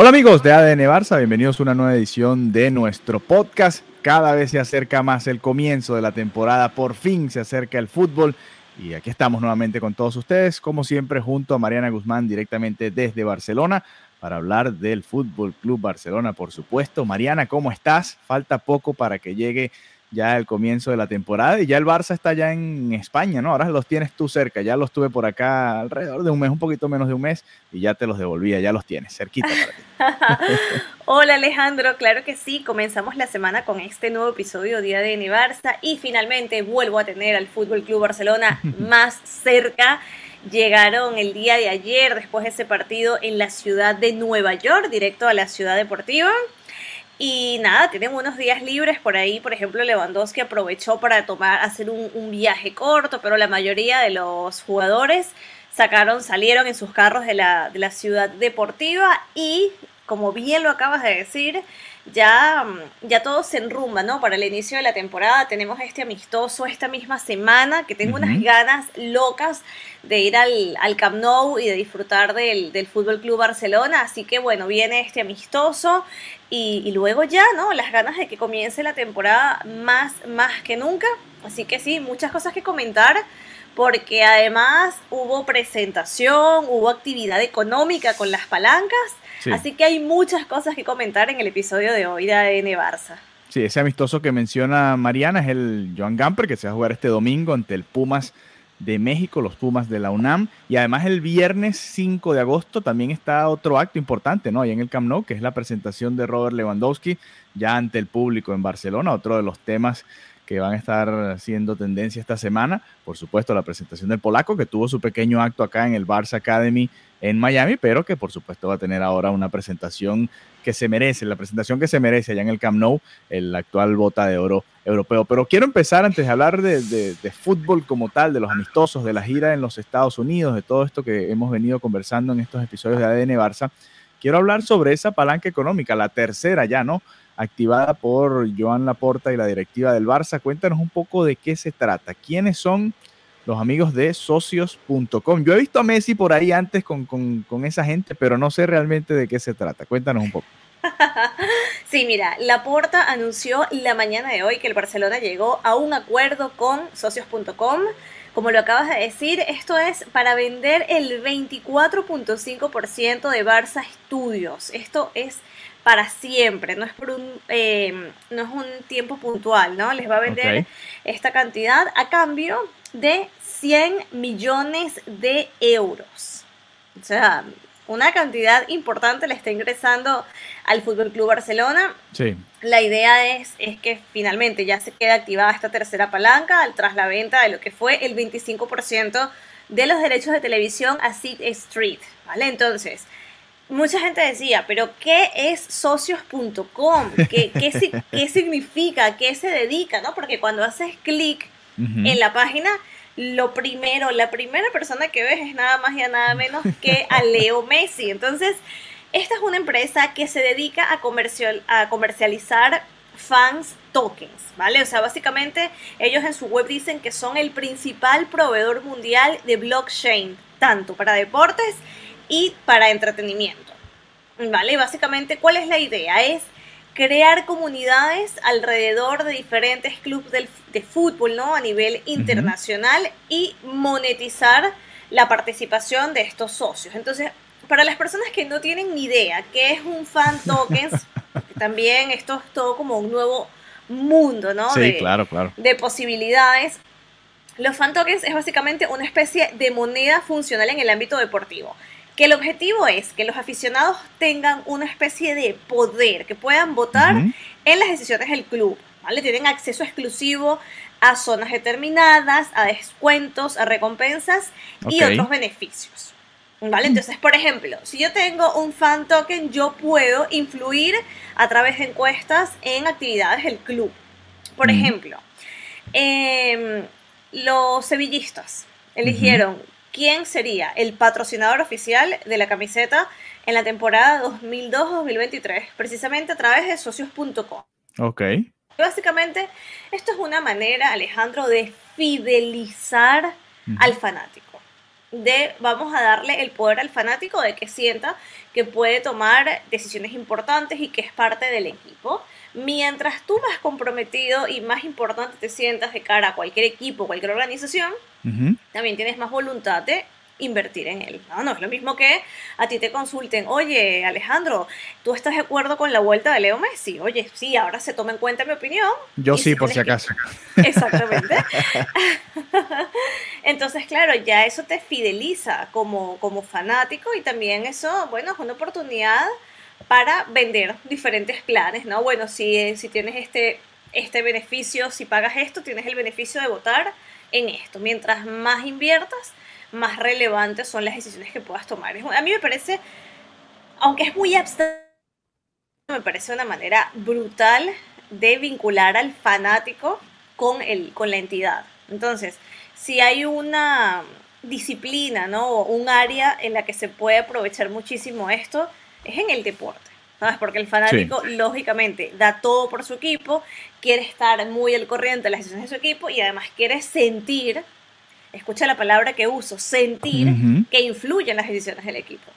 Hola amigos de ADN Barça, bienvenidos a una nueva edición de nuestro podcast. Cada vez se acerca más el comienzo de la temporada, por fin se acerca el fútbol y aquí estamos nuevamente con todos ustedes, como siempre junto a Mariana Guzmán directamente desde Barcelona para hablar del Fútbol Club Barcelona, por supuesto. Mariana, ¿cómo estás? Falta poco para que llegue ya el comienzo de la temporada y ya el Barça está ya en España, ¿no? Ahora los tienes tú cerca, ya los tuve por acá alrededor de un mes, un poquito menos de un mes y ya te los devolvía, ya los tienes cerquita para ti. Hola Alejandro, claro que sí, comenzamos la semana con este nuevo episodio Día de Barça y finalmente vuelvo a tener al Fútbol Club Barcelona más cerca. Llegaron el día de ayer después de ese partido en la ciudad de Nueva York, directo a la ciudad deportiva. Y nada, tienen unos días libres por ahí. Por ejemplo, Lewandowski aprovechó para tomar, hacer un, un, viaje corto, pero la mayoría de los jugadores sacaron, salieron en sus carros de la, de la ciudad deportiva y, como bien lo acabas de decir, ya, ya todo se enrumba, ¿no? Para el inicio de la temporada tenemos este amistoso esta misma semana que tengo uh -huh. unas ganas locas de ir al, al Camp Nou y de disfrutar del, del Fútbol Club Barcelona. Así que bueno, viene este amistoso y, y, luego ya, ¿no? Las ganas de que comience la temporada más, más que nunca. Así que sí, muchas cosas que comentar porque además hubo presentación, hubo actividad económica con las palancas. Sí. Así que hay muchas cosas que comentar en el episodio de hoy de ADN Barça. Sí, ese amistoso que menciona Mariana es el Joan Gamper, que se va a jugar este domingo ante el Pumas de México, los Pumas de la UNAM. Y además el viernes 5 de agosto también está otro acto importante, ¿no? Ahí en el Camp Nou, que es la presentación de Robert Lewandowski ya ante el público en Barcelona, otro de los temas que van a estar siendo tendencia esta semana. Por supuesto, la presentación del polaco, que tuvo su pequeño acto acá en el Barça Academy en Miami, pero que por supuesto va a tener ahora una presentación que se merece, la presentación que se merece allá en el Camp Nou, el actual bota de oro europeo. Pero quiero empezar antes de hablar de, de, de fútbol como tal, de los amistosos, de la gira en los Estados Unidos, de todo esto que hemos venido conversando en estos episodios de ADN Barça. Quiero hablar sobre esa palanca económica, la tercera ya, ¿no? Activada por Joan Laporta y la directiva del Barça. Cuéntanos un poco de qué se trata. ¿Quiénes son los amigos de socios.com? Yo he visto a Messi por ahí antes con, con, con, esa gente, pero no sé realmente de qué se trata. Cuéntanos un poco. Sí, mira, Laporta anunció la mañana de hoy que el Barcelona llegó a un acuerdo con socios.com. Como lo acabas de decir, esto es para vender el 24.5% de Barça Studios. Esto es para siempre, no es por un, eh, no es un tiempo puntual, ¿no? Les va a vender okay. esta cantidad a cambio de 100 millones de euros. O sea, una cantidad importante le está ingresando al Fútbol Club Barcelona. Sí. La idea es, es que finalmente ya se queda activada esta tercera palanca tras la venta de lo que fue el 25% de los derechos de televisión a Seed Street, ¿vale? Entonces, mucha gente decía, pero ¿qué es socios.com? ¿Qué, qué, ¿Qué, significa? ¿Qué se dedica? ¿no? Porque cuando haces clic uh -huh. en la página, lo primero, la primera persona que ves es nada más y nada menos que a Leo Messi. Entonces, esta es una empresa que se dedica a, comercial, a comercializar fans tokens, ¿vale? O sea, básicamente ellos en su web dicen que son el principal proveedor mundial de blockchain, tanto para deportes y para entretenimiento. ¿Vale? Básicamente, ¿cuál es la idea? Es crear comunidades alrededor de diferentes clubes de, fútbol, ¿no? A nivel internacional uh -huh. y monetizar la participación de estos socios. Entonces, para las personas que no tienen ni idea qué es un fan tokens, también esto es todo como un nuevo mundo, ¿no? Sí, de, claro, claro. De posibilidades. Los fan tokens es básicamente una especie de moneda funcional en el ámbito deportivo que el objetivo es que los aficionados tengan una especie de poder, que puedan votar uh -huh. en las decisiones del club. ¿vale? Tienen acceso exclusivo a zonas determinadas, a descuentos, a recompensas y otros beneficios. ¿Vale? Entonces, por ejemplo, si yo tengo un fan token, yo puedo influir a través de encuestas en actividades del club. Por ejemplo, em, los sevillistas eligieron quién sería el patrocinador oficial de la camiseta en la temporada 2002-2023, precisamente a través de socios.com. Ok. Básicamente, esto es una manera, Alejandro, de fidelizar al fanático de vamos a darle el poder al fanático de que sienta que puede tomar decisiones importantes y que es parte del equipo. Mientras tú más comprometido y más importante te sientas de cara a cualquier equipo, cualquier organización, también tienes más voluntad de invertir en él. ¿no? no es lo mismo que a ti te consulten, oye Alejandro, ¿tú estás de acuerdo con la vuelta de Leo Messi? Oye, sí, ahora se toma en cuenta mi opinión. Yo sí, por si acaso. Exactamente. Entonces, claro, ya eso te fideliza como, como fanático y también eso, bueno, es una oportunidad para vender diferentes planes, ¿no? Bueno, si, si tienes este, este beneficio, si pagas esto, tienes el beneficio de votar en esto. Mientras más inviertas, más relevantes son las decisiones que puedas tomar. A mí me parece, aunque es muy abstracto, me parece una manera brutal de vincular al fanático con, el, con la entidad. Entonces, si hay una disciplina, ¿no? Un área en la que se puede aprovechar muchísimo esto, es en el deporte. ¿Sabes? Porque el fanático, lógicamente, da todo por su equipo, quiere estar muy al corriente de las decisiones de su equipo y además quiere sentir escucha la palabra que uso, sentir que influyen las decisiones del equipo.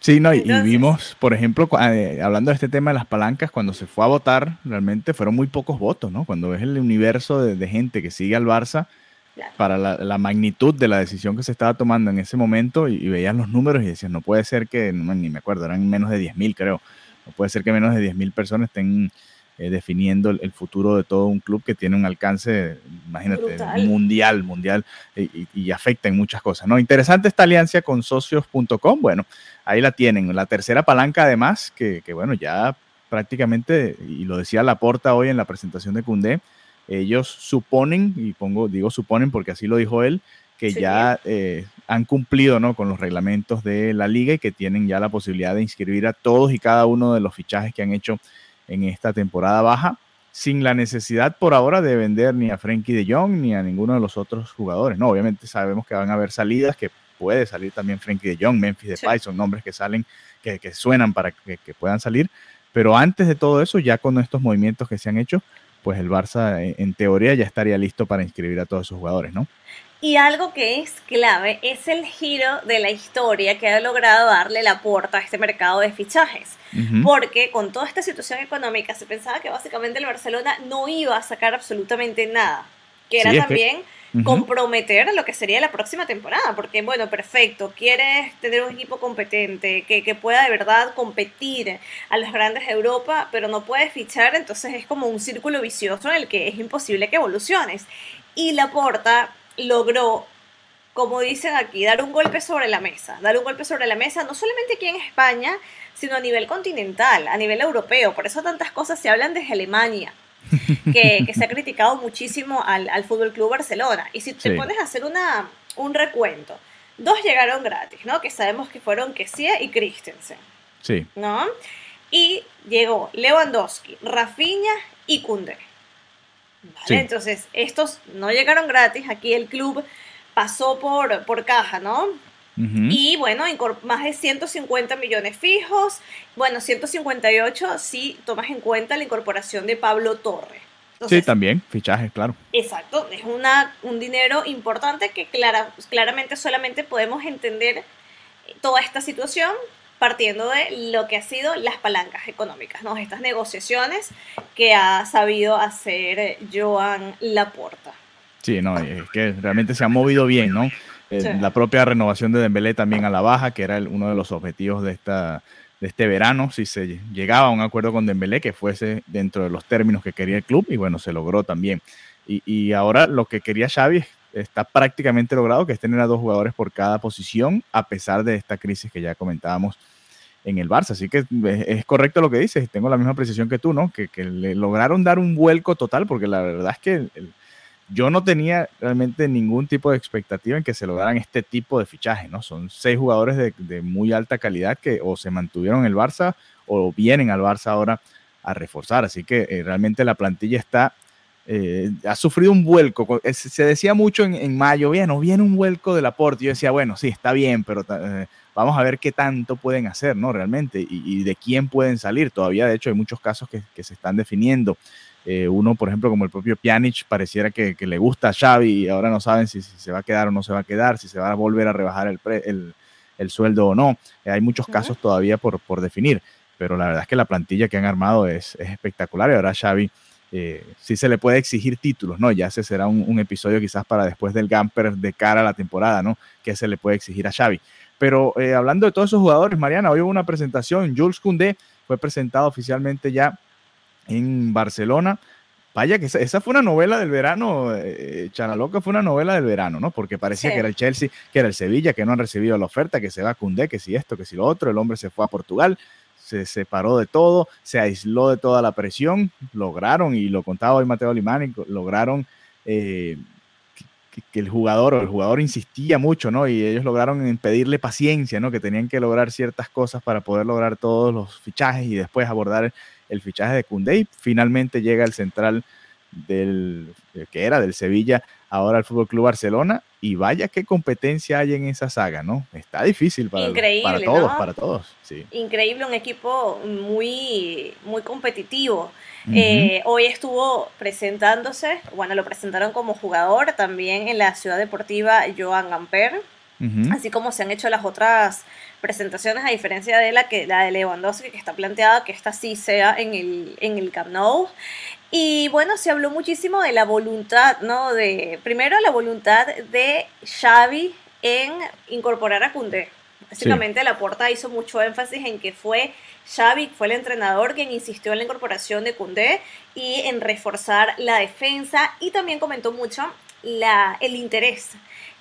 Sí, no, y, vimos, por ejemplo, eh, hablando de este tema de las palancas, cuando se fue a votar, realmente fueron muy pocos votos, ¿no? Cuando ves el universo de, gente que sigue al Barça, para la, magnitud de la decisión que se estaba tomando en ese momento, y, veías los números y decías, no puede ser que, ni me acuerdo, eran menos de 10.000 creo, no puede ser que menos de 10.000 personas estén eh, definiendo el, futuro de todo un club que tiene un alcance, imagínate, mundial, mundial, y, afecta en muchas cosas. ¿no? Interesante esta alianza con socios.com, bueno, ahí la tienen. La tercera palanca además, que, bueno, ya prácticamente, y lo decía Laporta hoy en la presentación de Cundé, ellos suponen, y pongo, digo suponen porque así lo dijo él, que ya eh, han cumplido ¿no? con los reglamentos de la liga y que tienen ya la posibilidad de inscribir a todos y cada uno de los fichajes que han hecho en esta temporada baja, sin la necesidad por ahora de vender ni a Frankie de Jong ni a ninguno de los otros jugadores. No, obviamente sabemos que van a haber salidas, que puede salir también Frankie de Jong, Memphis Depay, son nombres que salen, que, suenan para que, puedan salir. Pero antes de todo eso, ya con estos movimientos que se han hecho, pues el Barça en teoría ya estaría listo para inscribir a todos esos jugadores, ¿no? Y algo que es clave es el giro de la historia que ha logrado darle la puerta a este mercado de fichajes. Porque con toda esta situación económica se pensaba que básicamente el Barcelona no iba a sacar absolutamente nada. Que era también comprometer lo que sería la próxima temporada. Porque, bueno, perfecto, quieres tener un equipo competente, que, que pueda de verdad competir a los grandes de Europa, pero no puedes fichar, entonces es como un círculo vicioso en el que es imposible que evoluciones. Y la porta logró, como dicen aquí, dar un golpe sobre la mesa, dar un golpe sobre la mesa, no solamente aquí en España, sino a nivel continental, a nivel europeo. Por eso tantas cosas se hablan desde Alemania, que, se ha criticado muchísimo al, al Fútbol Club Barcelona. Y si te pones a hacer una, un recuento, dos llegaron gratis, ¿no? Que sabemos que fueron Kessie y Christensen. Sí. ¿No? Y llegó Lewandowski, Rafinha y Kunde. Entonces, estos no llegaron gratis, aquí el club pasó por, por caja, ¿no? Y bueno, más de 150 millones fijos, bueno, 158 si tomas en cuenta la incorporación de Pablo Torre. sí, también, fichajes, claro. Exacto, es una, un dinero importante que clara, claramente solamente podemos entender toda esta situación partiendo de lo que ha sido las palancas económicas, ¿no? Estas negociaciones que ha sabido hacer Joan Laporta. Sí, no, es que realmente se ha movido bien, ¿no? Eh, la propia renovación de Dembélé también a la baja, que era uno de los objetivos de esta de este verano, si se llegaba a un acuerdo con Dembélé que fuese dentro de los términos que quería el club y bueno, se logró también. Y, y ahora lo que quería Xavi está prácticamente logrado, que es tener a dos jugadores por cada posición, a pesar de esta crisis que ya comentábamos en el Barça. Así que es, correcto lo que dices, tengo la misma precisión que tú, ¿no? Que, le lograron dar un vuelco total, porque la verdad es que yo no tenía realmente ningún tipo de expectativa en que se lograran este tipo de fichaje, ¿no? Son seis jugadores de, muy alta calidad que o se mantuvieron en el Barça o vienen al Barça ahora a reforzar. Así que eh, realmente la plantilla está eh, ha sufrido un vuelco. Se decía mucho en, mayo, bien, o viene un vuelco del aporte. Yo decía, bueno, sí, está bien, pero eh, vamos a ver qué tanto pueden hacer, ¿no? Realmente, y, de quién pueden salir. Todavía, de hecho, hay muchos casos que, se están definiendo. Eh, uno, por ejemplo, como el propio Pjanic, pareciera que, le gusta a Xavi y ahora no saben si, se va a quedar o no se va a quedar, si se va a volver a rebajar el, el, sueldo o no. hay muchos casos todavía por, por definir, pero la verdad es que la plantilla que han armado es, es espectacular y ahora Xavi eh, sí se le puede exigir títulos, ¿no? Ya ese será un, episodio quizás para después del Gamper de cara a la temporada, ¿no? Que se le puede exigir a Xavi. Pero eh, hablando de todos esos jugadores, Mariana, hoy hubo una presentación, Jules Koundé fue presentado oficialmente ya en Barcelona. Vaya que esa, fue una novela del verano, eh, Chanaloca fue una novela del verano, ¿no? Porque parecía que era el Chelsea, que era el Sevilla, que no han recibido la oferta, que se va a Koundé, que si esto, que si lo otro, el hombre se fue a Portugal, se separó de todo, se aisló de toda la presión, lograron, y lo contaba hoy Mateo Limani, lograron eh, que, el jugador o el jugador insistía mucho, ¿no? Y ellos lograron pedirle paciencia, ¿no? Que tenían que lograr ciertas cosas para poder lograr todos los fichajes y después abordar el, fichaje de Koundé. finalmente llega el central del eh, que era del Sevilla, ahora el Fútbol Club Barcelona y vaya qué competencia hay en esa saga, ¿no? Está difícil para, para todos, para todos. Sí. Increíble, un equipo muy, muy competitivo. Eh, hoy estuvo presentándose, bueno, lo presentaron como jugador también en la ciudad deportiva Joan Gamper, así como se han hecho las otras presentaciones, a diferencia de la, que, la de Lewandowski, que está planteada que esta sí sea en el, en el Camp Nou. Y bueno, se habló muchísimo de la voluntad, ¿no? De, primero la voluntad de Xavi en incorporar a Koundé. Básicamente la Laporta hizo mucho énfasis en que fue Xavi, fue el entrenador quien insistió en la incorporación de Koundé y en reforzar la defensa y también comentó mucho la, el interés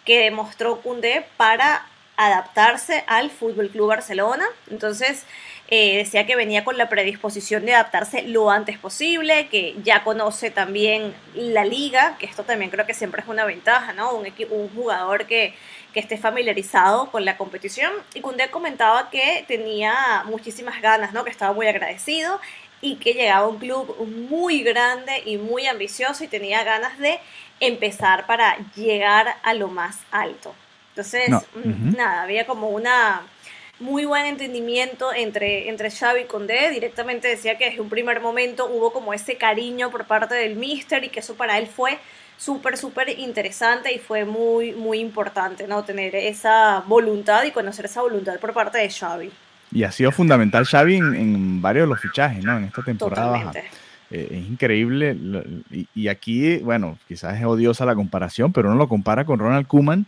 que demostró Koundé para adaptarse al Fútbol Club Barcelona. Entonces, eh, decía que venía con la predisposición de adaptarse lo antes posible, que ya conoce también la liga, que esto también creo que siempre es una ventaja, ¿no? Un, un jugador que, que esté familiarizado con la competición. Y Cundé comentaba que tenía muchísimas ganas, ¿no? Que estaba muy agradecido y que llegaba a un club muy grande y muy ambicioso y tenía ganas de empezar para llegar a lo más alto. Entonces, mm, nada, había como una muy buen entendimiento entre, entre Xavi y Condé. Directamente decía que desde un primer momento hubo como ese cariño por parte del Mister y que eso para él fue súper, súper interesante y fue muy, muy importante, ¿no? Tener esa voluntad y conocer esa voluntad por parte de Xavi. Y ha sido fundamental Xavi en, varios de los fichajes, ¿no? En esta temporada eh, es increíble. Y, aquí, bueno, quizás es odiosa la comparación, pero uno lo compara con Ronald Koeman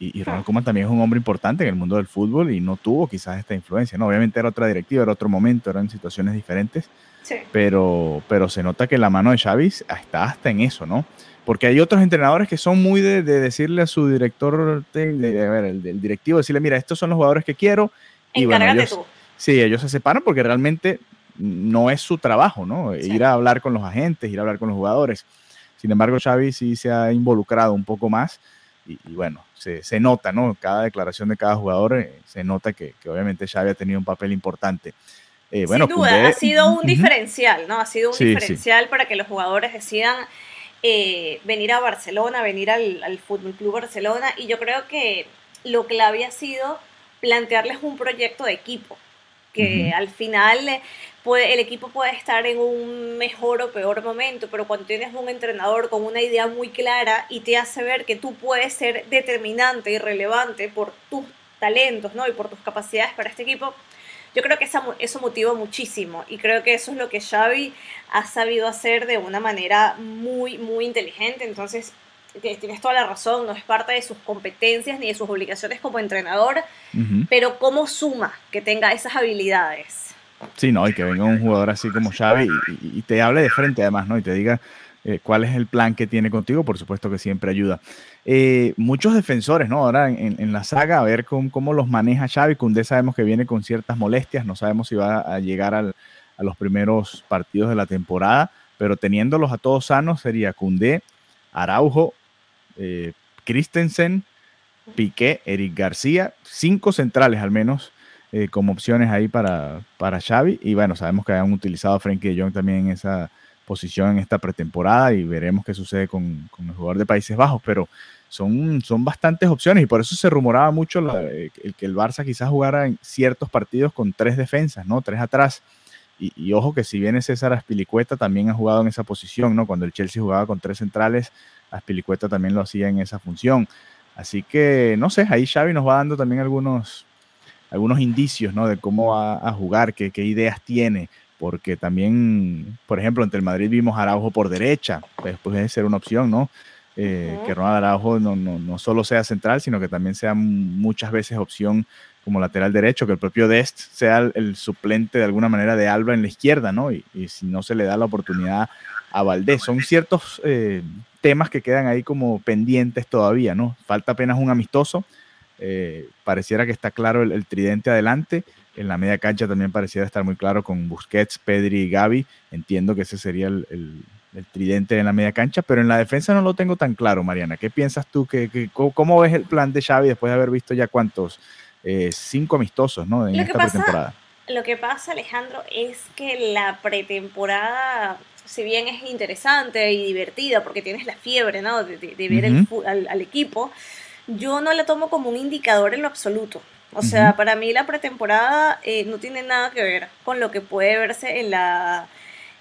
y, Ronald Koeman también es un hombre importante en el mundo del fútbol y no tuvo quizás esta influencia, ¿no? Obviamente era otra directiva, era otro momento, eran situaciones diferentes, sí. pero, pero se nota que la mano de Xavi está hasta en eso, ¿no? Porque hay otros entrenadores que son muy de, decirle a su director, de, a ver, el, directivo, decirle, mira, estos son los jugadores que quiero. Y bueno, ellos, tú. Sí, ellos se separan porque realmente no es su trabajo, ¿no? Ir a hablar con los agentes, ir a hablar con los jugadores. Sin embargo, Xavi sí se ha involucrado un poco más y, bueno, se, se, nota, ¿no? Cada declaración de cada jugador eh, se nota que, que, obviamente Xavi ha tenido un papel importante. Eh, bueno, Sin duda, ha sido un diferencial, ¿no? Ha sido un diferencial para que los jugadores decidan eh, venir a Barcelona, venir al, al Fútbol Club Barcelona, y yo creo que lo clave ha sido plantearles un proyecto de equipo, que al final el equipo puede estar en un mejor o peor momento, pero cuando tienes un entrenador con una idea muy clara y te hace ver que tú puedes ser determinante y relevante por tus talentos ¿no? y por tus capacidades para este equipo, yo creo que eso motiva muchísimo y creo que eso es lo que Xavi ha sabido hacer de una manera muy, muy inteligente. Entonces, tienes toda la razón, no es parte de sus competencias ni de sus obligaciones como entrenador, pero cómo suma que tenga esas habilidades. Sí, no, y que venga un jugador así como Xavi y, te hable de frente además, ¿no? Y te diga, eh, cuál es el plan que tiene contigo, por supuesto que siempre ayuda. Eh, muchos defensores, ¿no? Ahora en, la saga, a ver cómo, los maneja Xavi. Cundé sabemos que viene con ciertas molestias, no sabemos si va a llegar a los primeros partidos de la temporada, pero teniéndolos a todos sanos sería Cundé, Araujo, eh, Christensen, Piqué, Eric García, cinco centrales al menos eh, como opciones ahí para, para Xavi. Y bueno, sabemos que han utilizado a Frenkie de Jong también en esa posición en esta pretemporada y veremos qué sucede con, con el jugador de Países Bajos, pero son, son bastantes opciones y por eso se rumoraba mucho el que el Barça quizás jugara en ciertos partidos con tres defensas, ¿no? Tres atrás. Y, ojo que si viene César Aspilicueta también ha jugado en esa posición, ¿no? Cuando el Chelsea jugaba con tres centrales, Aspilicueta también lo hacía en esa función. Así que, no sé, ahí Xavi nos va dando también algunos, algunos indicios, ¿no? De cómo va a jugar, qué, qué ideas tiene porque también, por ejemplo, entre el Madrid vimos Araujo por derecha, pues puede ser una opción, ¿no? Eh, que Ronald Araujo no, no, no, solo sea central, sino que también sea muchas veces opción como lateral derecho, que el propio Dest sea el, suplente de alguna manera de Alba en la izquierda, ¿no? Y, si no se le da la oportunidad a Valdés. Son ciertos eh, temas que quedan ahí como pendientes todavía, ¿no? Falta apenas un amistoso. Eh, pareciera que está claro el, el tridente adelante en la media cancha también pareciera estar muy claro con Busquets, Pedri y Gaby. Entiendo que ese sería el, tridente en la media cancha, pero en la defensa no lo tengo tan claro, Mariana. ¿Qué piensas tú? ¿Qué, cómo ves el plan de Xavi después de haber visto ya cuántos? Eh, cinco amistosos, ¿no? En esta pretemporada. Lo que pasa, Alejandro, es que la pretemporada, si bien es interesante y divertida, porque tienes la fiebre, ¿no? De, ver al, al equipo, yo no la tomo como un indicador en lo absoluto. O sea, para mí la pretemporada eh, no tiene nada que ver con lo que puede verse en la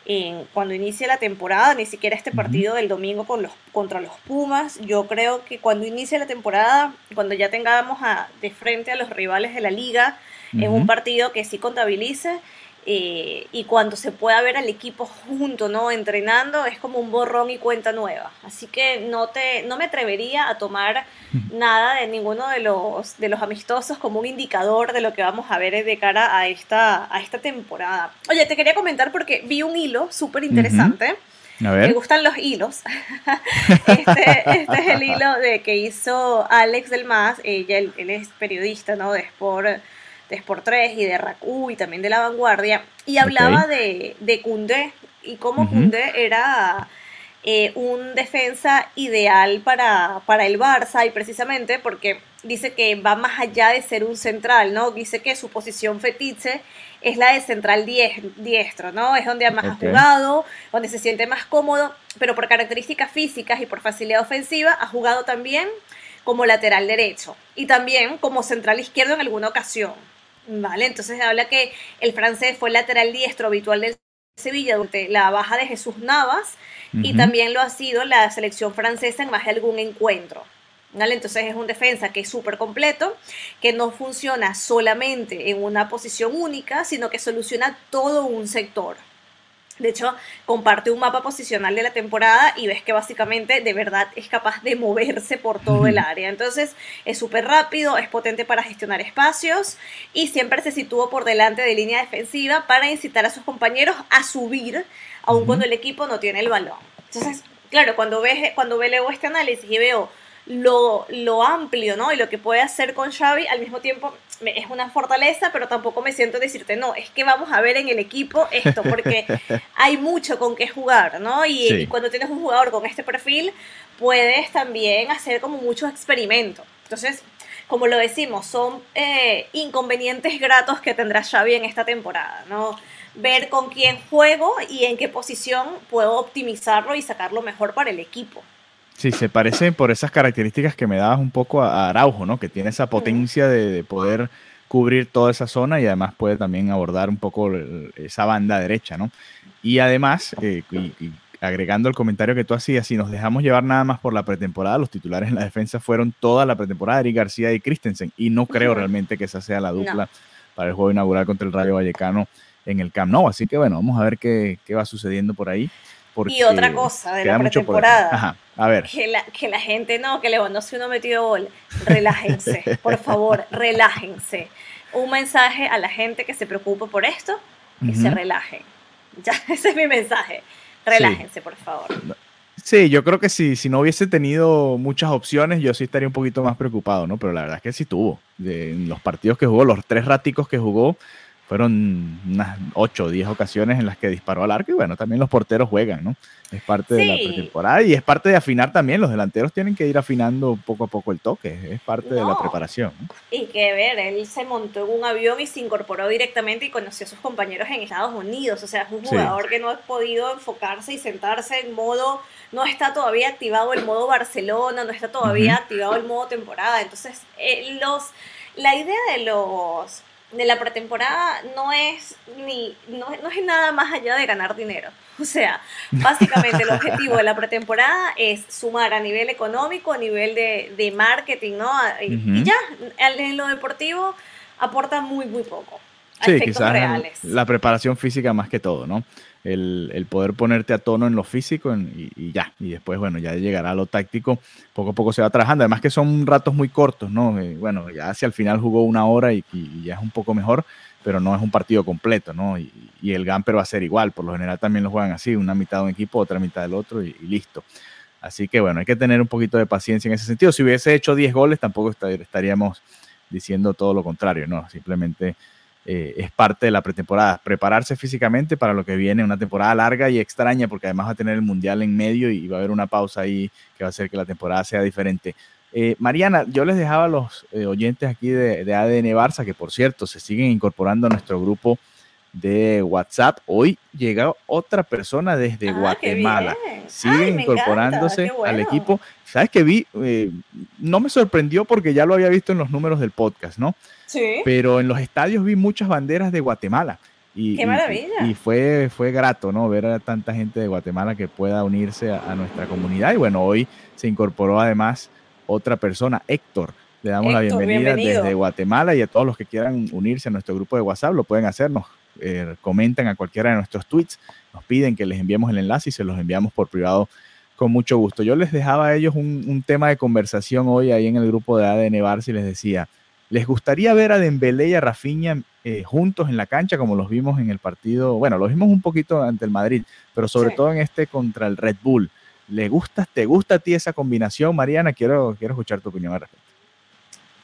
en, cuando inicie la temporada, ni siquiera este partido del domingo con los, contra los Pumas. Yo creo que cuando inicie la temporada, cuando ya tengamos a, de frente a los rivales de la liga, en un partido que sí contabilice, eh, y cuando se pueda ver al equipo junto, ¿no? Entrenando, es como un borrón y cuenta nueva. Así que no, te, no me atrevería a tomar nada de ninguno de los, de los amistosos como un indicador de lo que vamos a ver de cara a esta, a esta temporada. Oye, te quería comentar porque vi un hilo súper interesante. Me gustan los hilos. este, este, es el hilo de que hizo Alex del Más. Ella, él, es periodista, ¿no? De Sport de Sport 3 y de RACU y también de La Vanguardia, y hablaba de, de Cundé y cómo uh era eh, un defensa ideal para, para el Barça y precisamente porque dice que va más allá de ser un central, ¿no? Dice que su posición fetiche es la de central diestro, ¿no? Es donde más ha jugado, donde se siente más cómodo, pero por características físicas y por facilidad ofensiva ha jugado también como lateral derecho y también como central izquierdo en alguna ocasión. Vale, entonces habla que el francés fue lateral diestro habitual del Sevilla durante la baja de Jesús Navas y también lo ha sido la selección francesa en más de algún encuentro. ¿Vale? Entonces es un defensa que es súper completo, que no funciona solamente en una posición única, sino que soluciona todo un sector. De hecho, comparte un mapa posicional de la temporada y ves que básicamente de verdad es capaz de moverse por todo el área. Entonces es súper rápido, es potente para gestionar espacios y siempre se sitúa por delante de línea defensiva para incitar a sus compañeros a subir, aun cuando el equipo no tiene el balón. Entonces, claro, cuando, ves, cuando leo este análisis y veo lo, lo, amplio, ¿no? Y lo que puede hacer con Xavi, al mismo tiempo es una fortaleza, pero tampoco me siento decirte, no, es que vamos a ver en el equipo esto, porque hay mucho con qué jugar, ¿no? Y, cuando tienes un jugador con este perfil, puedes también hacer como muchos experimentos. Entonces, como lo decimos, son eh, inconvenientes gratos que tendrá Xavi en esta temporada, ¿no? Ver con quién juego y en qué posición puedo optimizarlo y sacarlo mejor para el equipo. Sí, se parece por esas características que me dabas un poco a Araujo, ¿no? Que tiene esa potencia de, poder cubrir toda esa zona y además puede también abordar un poco esa banda derecha, ¿no? Y además, eh, agregando el comentario que tú hacías, si nos dejamos llevar nada más por la pretemporada, los titulares en la defensa fueron toda la pretemporada, Eric García y Christensen, y no creo realmente que esa sea la dupla para el juego inaugural contra el Rayo Vallecano en el Camp Nou. Así que bueno, vamos a ver qué, qué va sucediendo por ahí y otra cosa de la pretemporada. a ver. Que la, que la gente no, que Lewandowski no metido gol. Relájense, por favor, relájense. Un mensaje a la gente que se preocupe por esto, que se relajen. Ya, ese es mi mensaje. Relájense, por favor. Sí, yo creo que si, si no hubiese tenido muchas opciones, yo sí estaría un poquito más preocupado, ¿no? Pero la verdad es que sí tuvo. De, en los partidos que jugó, los tres raticos que jugó, fueron unas 8 o 10 ocasiones en las que disparó al arco y bueno, también los porteros juegan, ¿no? Es parte de la pretemporada y es parte de afinar también, los delanteros tienen que ir afinando poco a poco el toque, es parte de la preparación. Y que ver, él se montó en un avión y se incorporó directamente y conoció a sus compañeros en Estados Unidos, o sea, es un jugador que no ha podido enfocarse y sentarse en modo, no está todavía activado el modo Barcelona, no está todavía activado el modo temporada, entonces eh, los, la idea de los de la pretemporada no es ni no, no, es nada más allá de ganar dinero. O sea, básicamente el objetivo de la pretemporada es sumar a nivel económico, a nivel de, de marketing, ¿no? Y, ya, en lo deportivo aporta muy, muy poco. sí, quizás la preparación física más que todo, ¿no? El, poder ponerte a tono en lo físico y, ya, y después, bueno, ya llegará a lo táctico, poco a poco se va trabajando, además que son ratos muy cortos, ¿no? Eh, bueno, ya hacia el final jugó una hora y, ya es un poco mejor, pero no es un partido completo, ¿no? Y, el Gamper va a ser igual, por lo general también lo juegan así, una mitad de un equipo, otra mitad del otro y, listo. Así que bueno, hay que tener un poquito de paciencia en ese sentido. Si hubiese hecho 10 goles, tampoco estaríamos diciendo todo lo contrario, ¿no? Simplemente eh, es parte de la pretemporada. Prepararse físicamente para lo que viene, una temporada larga y extraña, porque además va a tener el Mundial en medio y va a haber una pausa ahí que va a hacer que la temporada sea diferente. Eh, Mariana, yo les dejaba a los eh, oyentes aquí de, de, ADN Barça, que por cierto se siguen incorporando a nuestro grupo de WhatsApp. Hoy llega otra persona desde ah, Guatemala. Sigue incorporándose al equipo. ¿Sabes qué vi? Eh, no me sorprendió porque ya lo había visto en los números del podcast, ¿no? Sí. Pero en los estadios vi muchas banderas de Guatemala. Y, ¡Qué maravilla! Y, fue, fue grato, ¿no? Ver a tanta gente de Guatemala que pueda unirse a, nuestra comunidad. Y bueno, hoy se incorporó además otra persona, Héctor. Le damos la bienvenida desde Guatemala y a todos los que quieran unirse a nuestro grupo de WhatsApp lo pueden hacernos eh, comentan a cualquiera de nuestros tweets, nos piden que les enviemos el enlace y se los enviamos por privado con mucho gusto. Yo les dejaba a ellos un, tema de conversación hoy ahí en el grupo de ADN Barça y les decía, ¿les gustaría ver a Dembélé y a Rafinha eh, juntos en la cancha como los vimos en el partido? Bueno, los vimos un poquito ante el Madrid, pero sobre todo en este contra el Red Bull. ¿Le gusta, te gusta a ti esa combinación, Mariana? Quiero, quiero escuchar tu opinión al respecto.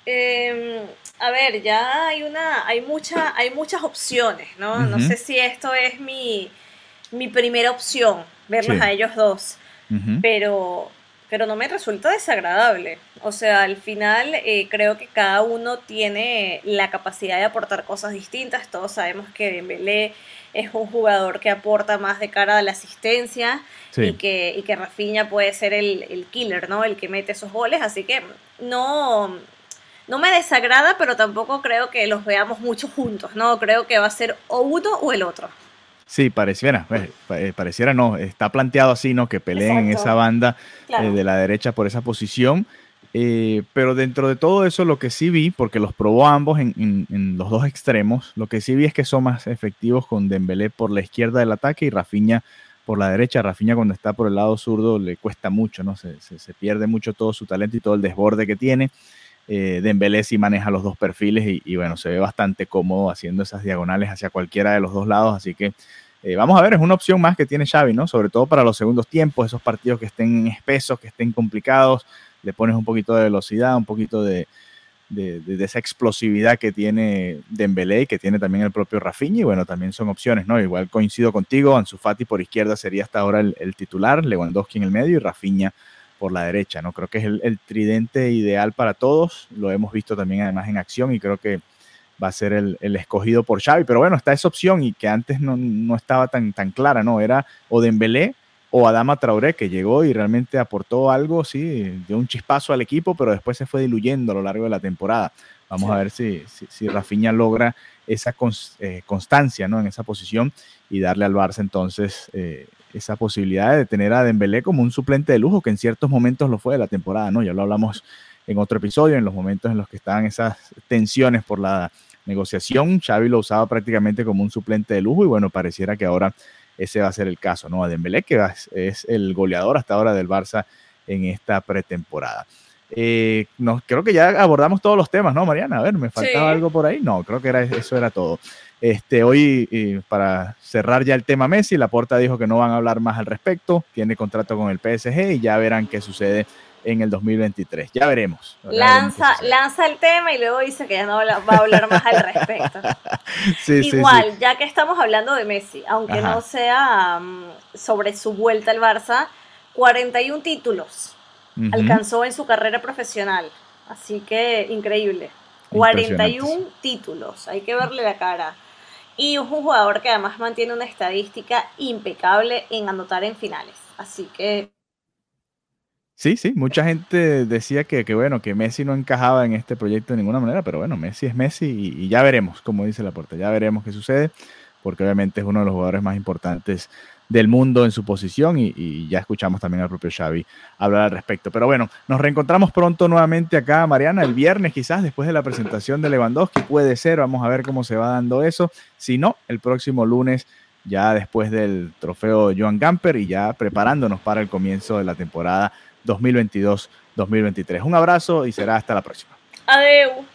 Eh, a ver, ya hay una, hay mucha, hay muchas opciones, ¿no? No sé si esto es mi, mi primera opción, verlos a ellos dos, pero, pero no me resulta desagradable. O sea, al final eh, creo que cada uno tiene la capacidad de aportar cosas distintas. Todos sabemos que Dembélé es un jugador que aporta más de cara a la asistencia y, que, y que Rafinha puede ser el, el killer, ¿no? El que mete esos goles. Así que no, no me desagrada, pero tampoco creo que los veamos mucho juntos, ¿no? Creo que va a ser o uno o el otro. Sí, pareciera, eh, eh, pareciera no, está planteado así, ¿no? Que peleen en esa banda eh, de la derecha por esa posición. pero dentro de todo eso, lo que sí vi, porque los probó ambos en, los dos extremos, lo que sí vi es que son más efectivos con Dembélé por la izquierda del ataque y Rafinha por la derecha. Rafinha cuando está por el lado zurdo le cuesta mucho, ¿no? Se, se pierde mucho todo su talento y todo el desborde que tiene eh, Dembélé sí maneja los dos perfiles y, bueno, se ve bastante cómodo haciendo esas diagonales hacia cualquiera de los dos lados, así que eh, vamos a ver, es una opción más que tiene Xavi, ¿no? Sobre todo para los segundos tiempos, esos partidos que estén espesos, que estén complicados, le pones un poquito de velocidad, un poquito de, esa explosividad que tiene Dembélé y que tiene también el propio Rafinha y bueno, también son opciones, ¿no? Igual coincido contigo, Ansu Fati por izquierda sería hasta ahora el, el titular, Lewandowski en el medio y Rafinha por la derecha, ¿no? Creo que es el, tridente ideal para todos, lo hemos visto también además en acción y creo que va a ser el, escogido por Xavi, pero bueno, está esa opción y que antes no, estaba tan, tan clara, ¿no? Era o Dembélé o Adama Traoré, que llegó y realmente aportó algo, sí, dio un chispazo al equipo, pero después se fue diluyendo a lo largo de la temporada. Vamos a ver si, si, Rafinha logra esa eh, constancia ¿no? en esa posición y darle al Barça entonces eh, esa posibilidad de tener a Dembélé como un suplente de lujo, que en ciertos momentos lo fue de la temporada, ¿no? Ya lo hablamos en otro episodio, en los momentos en los que estaban esas tensiones por la negociación, Xavi lo usaba prácticamente como un suplente de lujo y bueno, pareciera que ahora ese va a ser el caso, ¿no? A Dembélé, que es el goleador hasta ahora del Barça en esta pretemporada. Eh, creo que ya abordamos todos los temas, ¿no, Mariana? A ver, ¿me faltaba algo por ahí? No, creo que era, eso era todo. Este, hoy, para cerrar ya el tema Messi, la Porta dijo que no van a hablar más al respecto, tiene contrato con el PSG y ya verán qué sucede en el 2023. Ya veremos. lanza, lanza el tema y luego dice que ya no va a hablar más al respecto. Igual, ya que estamos hablando de Messi, aunque no sea mm, sobre su vuelta al Barça, 41 títulos alcanzó en su carrera profesional. Así que increíble. 41 títulos, hay que verle la cara. Y es un jugador que además mantiene una estadística impecable en anotar en finales. Así que Sí, sí, mucha gente decía que, que, bueno, que Messi no encajaba en este proyecto de ninguna manera, pero bueno, Messi es Messi y, ya veremos, como dice la puerta, ya veremos qué sucede, porque obviamente es uno de los jugadores más importantes del mundo en su posición y, ya escuchamos también al propio Xavi hablar al respecto. Pero bueno, nos reencontramos pronto nuevamente acá, Mariana, el viernes quizás después de la presentación de Lewandowski, puede ser, vamos a ver cómo se va dando eso, si no, el próximo lunes ya después del trofeo Joan Gamper y ya preparándonos para el comienzo de la temporada 2022-2023. Un abrazo y será hasta la próxima. Adeu.